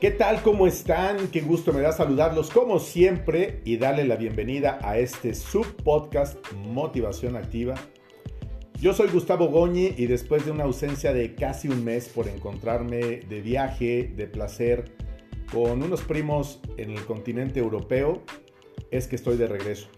¿Qué tal? ¿Cómo están? Qué gusto me da saludarlos como siempre y darle la bienvenida a este subpodcast Motivación Activa. Yo soy Gustavo Goñi y después de una ausencia de casi un mes por encontrarme de viaje, de placer, con unos primos en el continente europeo, es que estoy de regreso.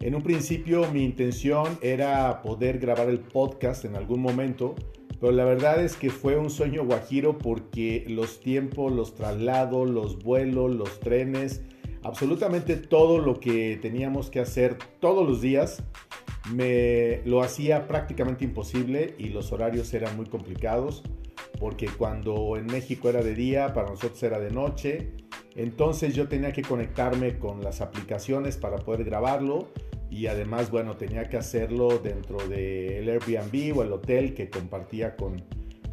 En un principio mi intención era poder grabar el podcast en algún momento, pero la verdad es que fue un sueño guajiro porque los tiempos, los traslados, los vuelos, los trenes, absolutamente todo lo que teníamos que hacer todos los días, me lo hacía prácticamente imposible y los horarios eran muy complicados porque cuando en México era de día, para nosotros era de noche. Entonces yo tenía que conectarme con las aplicaciones para poder grabarlo y además, bueno, tenía que hacerlo dentro del Airbnb o el hotel que compartía con,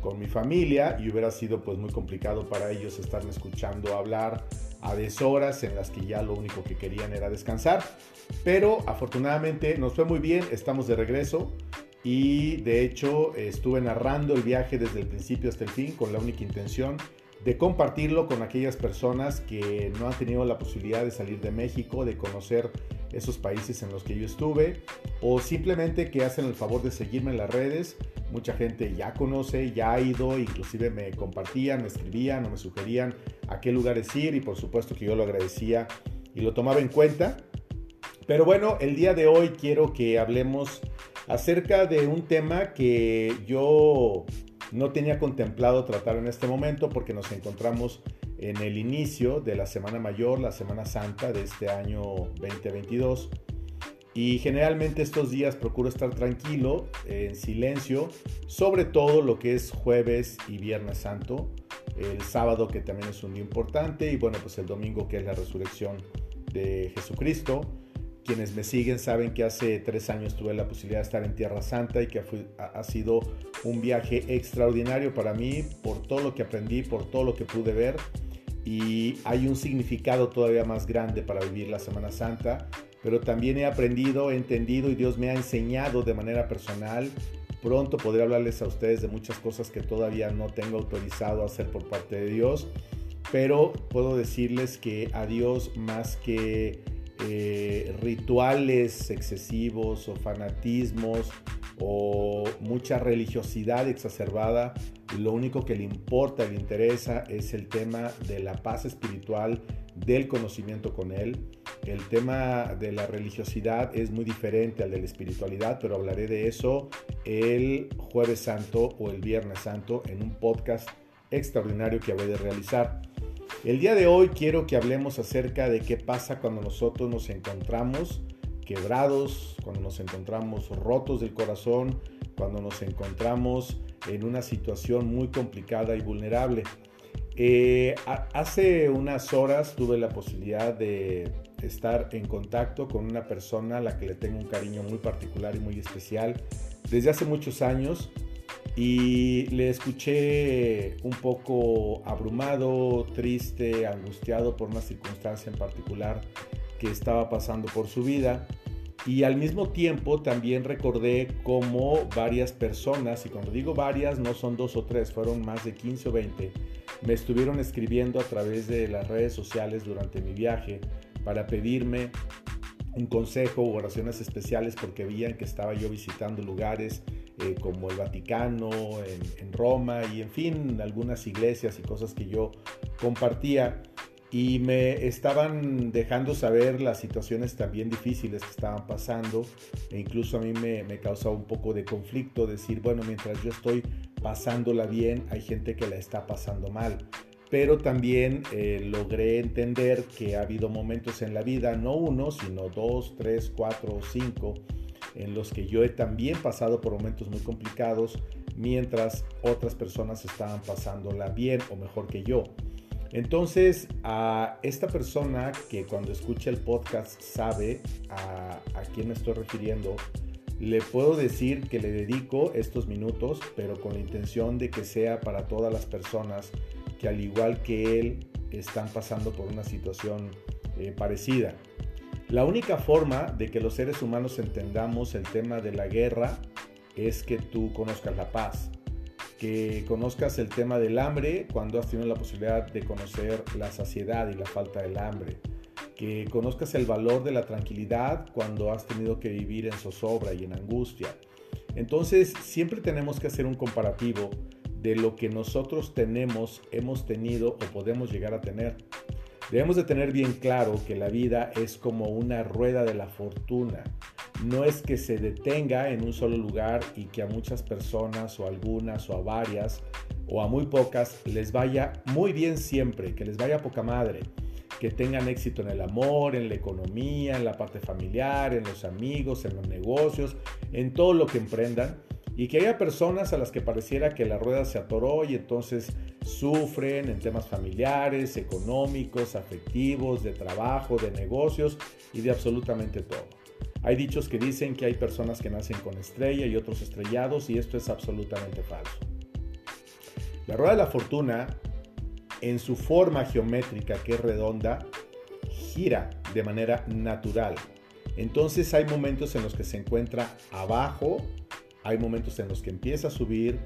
con mi familia y hubiera sido pues muy complicado para ellos estarme escuchando hablar a deshoras en las que ya lo único que querían era descansar. Pero afortunadamente nos fue muy bien, estamos de regreso y de hecho estuve narrando el viaje desde el principio hasta el fin con la única intención de compartirlo con aquellas personas que no han tenido la posibilidad de salir de México, de conocer esos países en los que yo estuve, o simplemente que hacen el favor de seguirme en las redes. Mucha gente ya conoce, ya ha ido, inclusive me compartían, me escribían o me sugerían a qué lugares ir y por supuesto que yo lo agradecía y lo tomaba en cuenta. Pero bueno, el día de hoy quiero que hablemos acerca de un tema que yo no tenía contemplado tratar en este momento porque nos encontramos en el inicio de la Semana Mayor, la Semana Santa de este año 2022. Y generalmente estos días procuro estar tranquilo, en silencio, sobre todo lo que es jueves y viernes santo, el sábado que también es un día importante y bueno, pues el domingo que es la resurrección de Jesucristo. Quienes me siguen saben que hace tres años tuve la posibilidad de estar en Tierra Santa y que ha sido un viaje extraordinario para mí por todo lo que aprendí, por todo lo que pude ver y hay un significado todavía más grande para vivir la Semana Santa, pero también he aprendido, he entendido y Dios me ha enseñado de manera personal. Pronto podré hablarles a ustedes de muchas cosas que todavía no tengo autorizado a hacer por parte de Dios, pero puedo decirles que a Dios más que eh, rituales excesivos o fanatismos o mucha religiosidad exacerbada, lo único que le importa, le interesa es el tema de la paz espiritual, del conocimiento con Él. El tema de la religiosidad es muy diferente al de la espiritualidad, pero hablaré de eso el jueves santo o el viernes santo en un podcast extraordinario que habré de realizar. El día de hoy quiero que hablemos acerca de qué pasa cuando nosotros nos encontramos quebrados, cuando nos encontramos rotos del corazón, cuando nos encontramos en una situación muy complicada y vulnerable. Eh, hace unas horas tuve la posibilidad de estar en contacto con una persona a la que le tengo un cariño muy particular y muy especial desde hace muchos años y le escuché un poco abrumado, triste, angustiado por una circunstancia en particular estaba pasando por su vida. Y al mismo tiempo también recordé cómo varias personas, y cuando digo varias no son dos o tres, fueron más de 15 o 20, me estuvieron escribiendo a través de las redes sociales durante mi viaje para pedirme un consejo o oraciones especiales porque veían que estaba yo visitando lugares eh, como el Vaticano, en, Roma y en fin, algunas iglesias y cosas que yo compartía y me estaban dejando saber las situaciones también difíciles que estaban pasando e incluso a mí me, me causaba un poco de conflicto decir, bueno, mientras yo estoy pasándola bien, hay gente que la está pasando mal. Pero también eh, logré entender que ha habido momentos en la vida, no uno, sino dos, tres, cuatro o cinco, en los que yo he también pasado por momentos muy complicados mientras otras personas estaban pasándola bien o mejor que yo. Entonces, a esta persona que cuando escucha el podcast sabe a, quién me estoy refiriendo, le puedo decir que le dedico estos minutos, pero con la intención de que sea para todas las personas que al igual que él están pasando por una situación eh, parecida. La única forma de que los seres humanos entendamos el tema de la guerra es que tú conozcas la paz. Que conozcas el tema del hambre cuando has tenido la posibilidad de conocer la saciedad y la falta del hambre, que conozcas el valor de la tranquilidad cuando has tenido que vivir en zozobra y en angustia. Entonces, siempre tenemos que hacer un comparativo de lo que nosotros tenemos, hemos tenido o podemos llegar a tener. Debemos de tener bien claro que la vida es como una rueda de la fortuna. No es que se detenga en un solo lugar y que a muchas personas o algunas o a varias o a muy pocas les vaya muy bien siempre, que les vaya poca madre, que tengan éxito en el amor, en la economía, en la parte familiar, en los amigos, en los negocios, en todo lo que emprendan y que haya personas a las que pareciera que la rueda se atoró y entonces sufren en temas familiares, económicos, afectivos, de trabajo, de negocios y de absolutamente todo. Hay dichos que dicen que hay personas que nacen con estrella y otros estrellados y esto es absolutamente falso. La rueda de la fortuna, en su forma geométrica que es redonda, gira de manera natural. Entonces hay momentos en los que se encuentra abajo hay momentos en los que empieza a subir,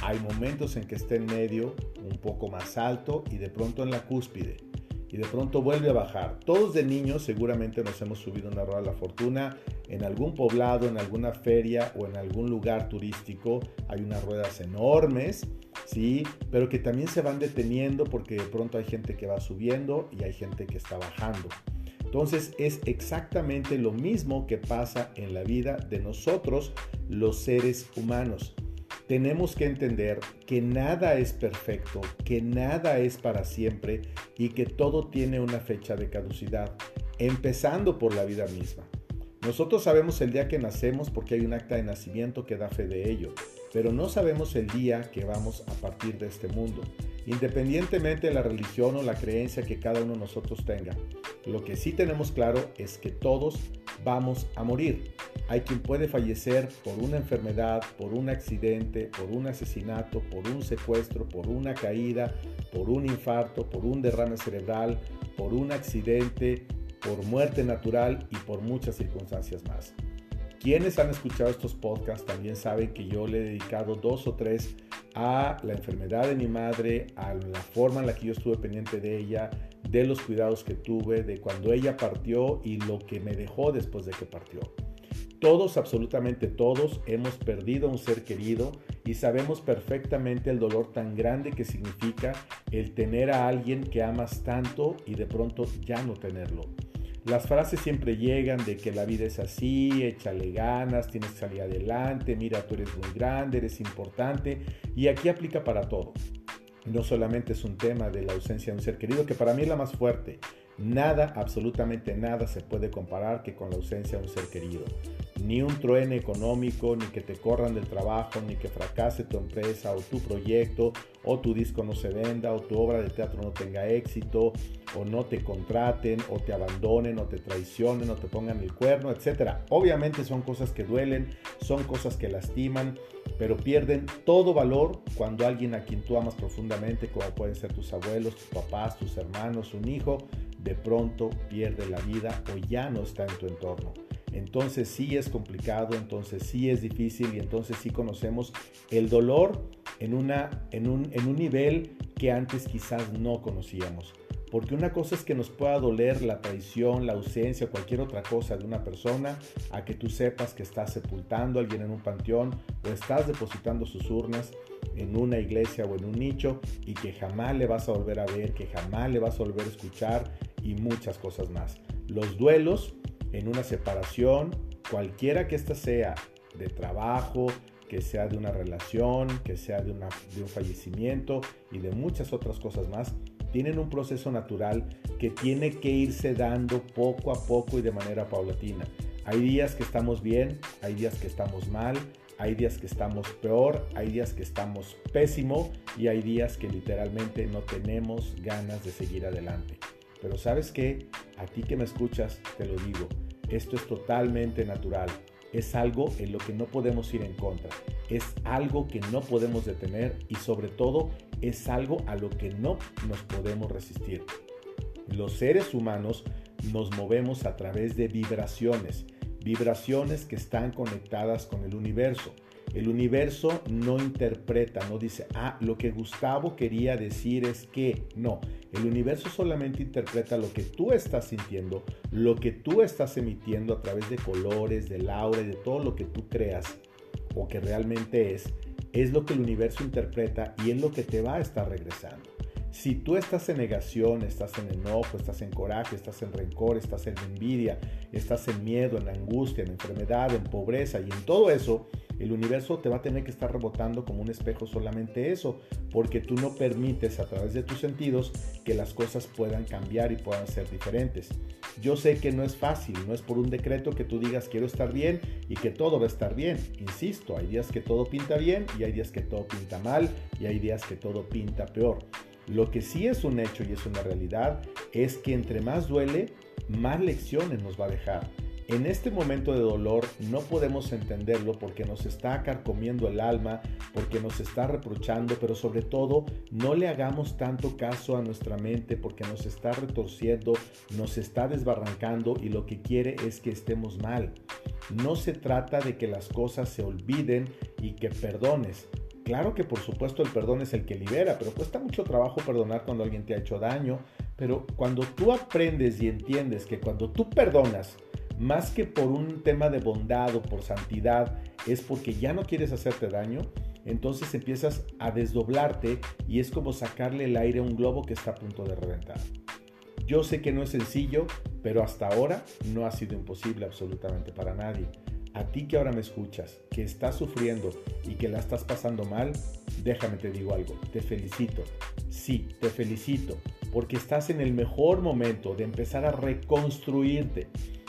hay momentos en que está en medio, un poco más alto y de pronto en la cúspide. Y de pronto vuelve a bajar. Todos de niños seguramente nos hemos subido una rueda de la fortuna en algún poblado, en alguna feria o en algún lugar turístico. Hay unas ruedas enormes, sí, pero que también se van deteniendo porque de pronto hay gente que va subiendo y hay gente que está bajando. Entonces es exactamente lo mismo que pasa en la vida de nosotros los seres humanos. Tenemos que entender que nada es perfecto, que nada es para siempre y que todo tiene una fecha de caducidad, empezando por la vida misma. Nosotros sabemos el día que nacemos porque hay un acta de nacimiento que da fe de ello, pero no sabemos el día que vamos a partir de este mundo independientemente de la religión o la creencia que cada uno de nosotros tenga. Lo que sí tenemos claro es que todos vamos a morir. Hay quien puede fallecer por una enfermedad, por un accidente, por un asesinato, por un secuestro, por una caída, por un infarto, por un derrame cerebral, por un accidente, por muerte natural y por muchas circunstancias más. Quienes han escuchado estos podcasts también saben que yo le he dedicado dos o tres a la enfermedad de mi madre, a la forma en la que yo estuve pendiente de ella, de los cuidados que tuve, de cuando ella partió y lo que me dejó después de que partió. Todos, absolutamente todos, hemos perdido un ser querido y sabemos perfectamente el dolor tan grande que significa el tener a alguien que amas tanto y de pronto ya no tenerlo. Las frases siempre llegan de que la vida es así, échale ganas, tienes que salir adelante, mira, tú eres muy grande, eres importante y aquí aplica para todo. No solamente es un tema de la ausencia de un ser querido, que para mí es la más fuerte. Nada, absolutamente nada se puede comparar que con la ausencia de un ser querido ni un truene económico, ni que te corran del trabajo, ni que fracase tu empresa o tu proyecto, o tu disco no se venda, o tu obra de teatro no tenga éxito, o no te contraten, o te abandonen, o te traicionen, o te pongan el cuerno, etc. Obviamente son cosas que duelen, son cosas que lastiman, pero pierden todo valor cuando alguien a quien tú amas profundamente, como pueden ser tus abuelos, tus papás, tus hermanos, un hijo, de pronto pierde la vida o ya no está en tu entorno entonces sí es complicado, entonces sí es difícil y entonces sí conocemos el dolor en, una, en, un, en un nivel que antes quizás no conocíamos. Porque una cosa es que nos pueda doler la traición, la ausencia o cualquier otra cosa de una persona, a que tú sepas que estás sepultando a alguien en un panteón o estás depositando sus urnas en una iglesia o en un nicho y que jamás le vas a volver a ver, que jamás le vas a volver a escuchar y muchas cosas más. Los duelos en una separación, cualquiera que ésta sea, de trabajo, que sea de una relación, que sea de, de un fallecimiento y de muchas otras cosas más, tienen un proceso natural que tiene que irse dando poco a poco y de manera paulatina. Hay días que estamos bien, hay días que estamos mal, hay días que estamos peor, hay días que estamos pésimo y hay días que literalmente no tenemos ganas de seguir adelante. Pero sabes qué, a ti que me escuchas, te lo digo, esto es totalmente natural. Es algo en lo que no podemos ir en contra. Es algo que no podemos detener y sobre todo es algo a lo que no nos podemos resistir. Los seres humanos nos movemos a través de vibraciones, vibraciones que están conectadas con el universo. El universo no interpreta, no dice, ah, lo que Gustavo quería decir es que no. El universo solamente interpreta lo que tú estás sintiendo, lo que tú estás emitiendo a través de colores, del aura y de todo lo que tú creas o que realmente es. Es lo que el universo interpreta y es lo que te va a estar regresando. Si tú estás en negación, estás en enojo, estás en coraje, estás en rencor, estás en envidia, estás en miedo, en angustia, en enfermedad, en pobreza y en todo eso, el universo te va a tener que estar rebotando como un espejo solamente eso, porque tú no permites a través de tus sentidos que las cosas puedan cambiar y puedan ser diferentes. Yo sé que no es fácil, no es por un decreto que tú digas quiero estar bien y que todo va a estar bien. Insisto, hay días que todo pinta bien y hay días que todo pinta mal y hay días que todo pinta peor. Lo que sí es un hecho y es una realidad es que entre más duele, más lecciones nos va a dejar. En este momento de dolor no podemos entenderlo porque nos está carcomiendo el alma, porque nos está reprochando, pero sobre todo no le hagamos tanto caso a nuestra mente porque nos está retorciendo, nos está desbarrancando y lo que quiere es que estemos mal. No se trata de que las cosas se olviden y que perdones. Claro que por supuesto el perdón es el que libera, pero cuesta mucho trabajo perdonar cuando alguien te ha hecho daño. Pero cuando tú aprendes y entiendes que cuando tú perdonas, más que por un tema de bondad o por santidad, es porque ya no quieres hacerte daño, entonces empiezas a desdoblarte y es como sacarle el aire a un globo que está a punto de reventar. Yo sé que no es sencillo, pero hasta ahora no ha sido imposible absolutamente para nadie. A ti que ahora me escuchas, que estás sufriendo y que la estás pasando mal, déjame te digo algo, te felicito. Sí, te felicito, porque estás en el mejor momento de empezar a reconstruirte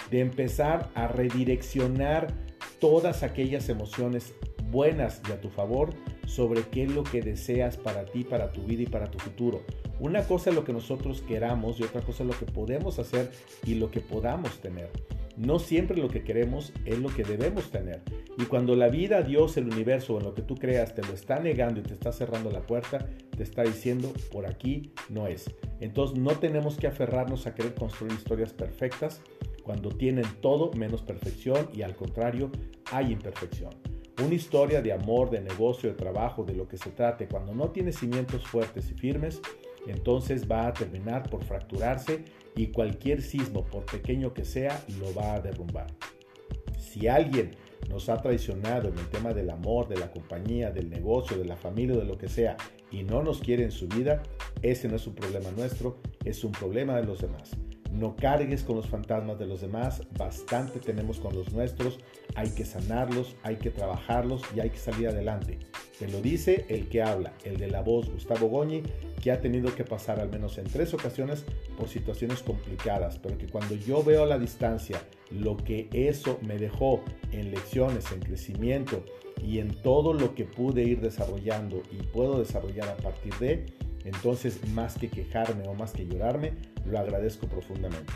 de empezar a redireccionar todas aquellas emociones buenas y a tu favor sobre qué es lo que deseas para ti, para tu vida y para tu futuro. Una cosa es lo que nosotros queramos y otra cosa es lo que podemos hacer y lo que podamos tener. No siempre lo que queremos es lo que debemos tener. Y cuando la vida, Dios, el universo o en lo que tú creas te lo está negando y te está cerrando la puerta, te está diciendo, por aquí no es. Entonces no tenemos que aferrarnos a querer construir historias perfectas, cuando tienen todo menos perfección y al contrario hay imperfección. Una historia de amor, de negocio, de trabajo, de lo que se trate, cuando no tiene cimientos fuertes y firmes, entonces va a terminar por fracturarse y cualquier sismo, por pequeño que sea, lo va a derrumbar. Si alguien nos ha traicionado en el tema del amor, de la compañía, del negocio, de la familia, de lo que sea, y no nos quiere en su vida, ese no es un problema nuestro, es un problema de los demás. No cargues con los fantasmas de los demás, bastante tenemos con los nuestros, hay que sanarlos, hay que trabajarlos y hay que salir adelante. Te lo dice el que habla, el de la voz, Gustavo Goñi, que ha tenido que pasar al menos en tres ocasiones por situaciones complicadas, pero que cuando yo veo a la distancia lo que eso me dejó en lecciones, en crecimiento y en todo lo que pude ir desarrollando y puedo desarrollar a partir de, entonces, más que quejarme o más que llorarme, lo agradezco profundamente.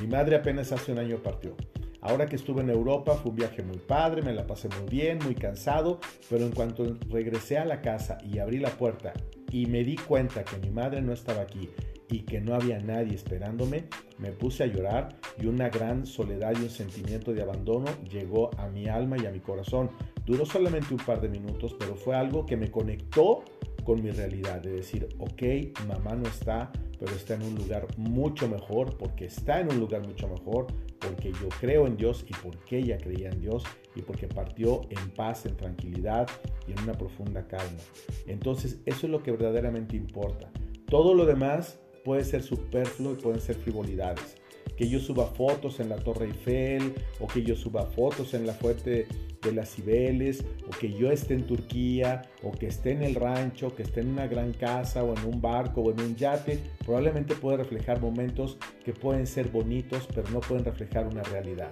Mi madre apenas hace un año partió. Ahora que estuve en Europa fue un viaje muy padre, me la pasé muy bien, muy cansado, pero en cuanto regresé a la casa y abrí la puerta y me di cuenta que mi madre no estaba aquí y que no había nadie esperándome, me puse a llorar y una gran soledad y un sentimiento de abandono llegó a mi alma y a mi corazón. Duró solamente un par de minutos, pero fue algo que me conectó con mi realidad, de decir, ok, mamá no está, pero está en un lugar mucho mejor, porque está en un lugar mucho mejor, porque yo creo en Dios y porque ella creía en Dios y porque partió en paz, en tranquilidad y en una profunda calma. Entonces, eso es lo que verdaderamente importa. Todo lo demás puede ser superfluo y pueden ser frivolidades que yo suba fotos en la Torre Eiffel o que yo suba fotos en la Fuente de las Cibeles o que yo esté en Turquía o que esté en el rancho, que esté en una gran casa o en un barco o en un yate, probablemente puede reflejar momentos que pueden ser bonitos pero no pueden reflejar una realidad.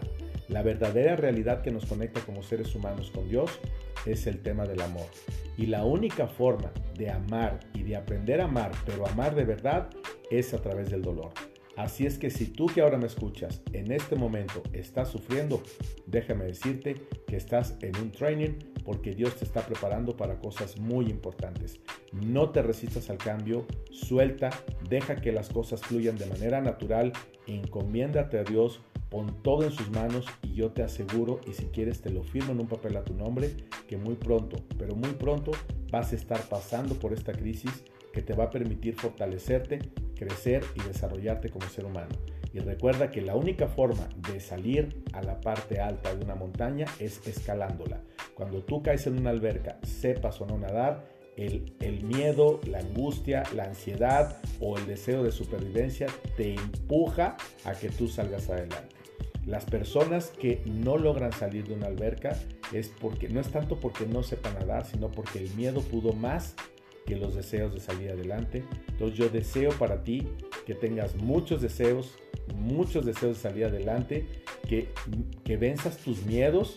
La verdadera realidad que nos conecta como seres humanos con Dios es el tema del amor. Y la única forma de amar y de aprender a amar, pero amar de verdad, es a través del dolor. Así es que si tú que ahora me escuchas en este momento estás sufriendo, déjame decirte que estás en un training porque Dios te está preparando para cosas muy importantes. No te resistas al cambio, suelta, deja que las cosas fluyan de manera natural, encomiéndate a Dios pon todo en sus manos y yo te aseguro, y si quieres te lo firmo en un papel a tu nombre, que muy pronto, pero muy pronto vas a estar pasando por esta crisis que te va a permitir fortalecerte, crecer y desarrollarte como ser humano. Y recuerda que la única forma de salir a la parte alta de una montaña es escalándola. Cuando tú caes en una alberca, sepas o no nadar, el, el, miedo, la angustia, la ansiedad o el deseo de supervivencia te empuja a que tú salgas adelante. Las personas que no logran salir de una alberca es porque no es tanto porque no sepan nadar, sino porque el miedo pudo más que los deseos de salir adelante. Entonces yo deseo para ti que tengas muchos deseos, muchos deseos de salir adelante, que, que venzas tus miedos,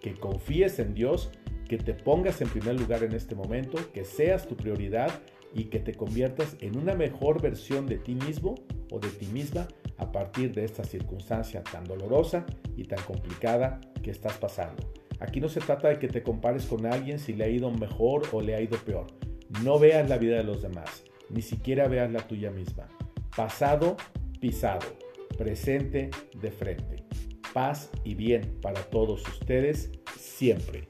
que confíes en Dios, que te pongas en primer lugar en este momento, que seas tu prioridad y que te conviertas en una mejor versión de ti mismo o de ti misma a partir de esta circunstancia tan dolorosa y tan complicada que estás pasando. Aquí no se trata de que te compares con alguien si le ha ido mejor o le ha ido peor. No veas la vida de los demás, ni siquiera veas la tuya misma. Pasado, pisado presente de frente. Paz y bien para todos ustedes siempre.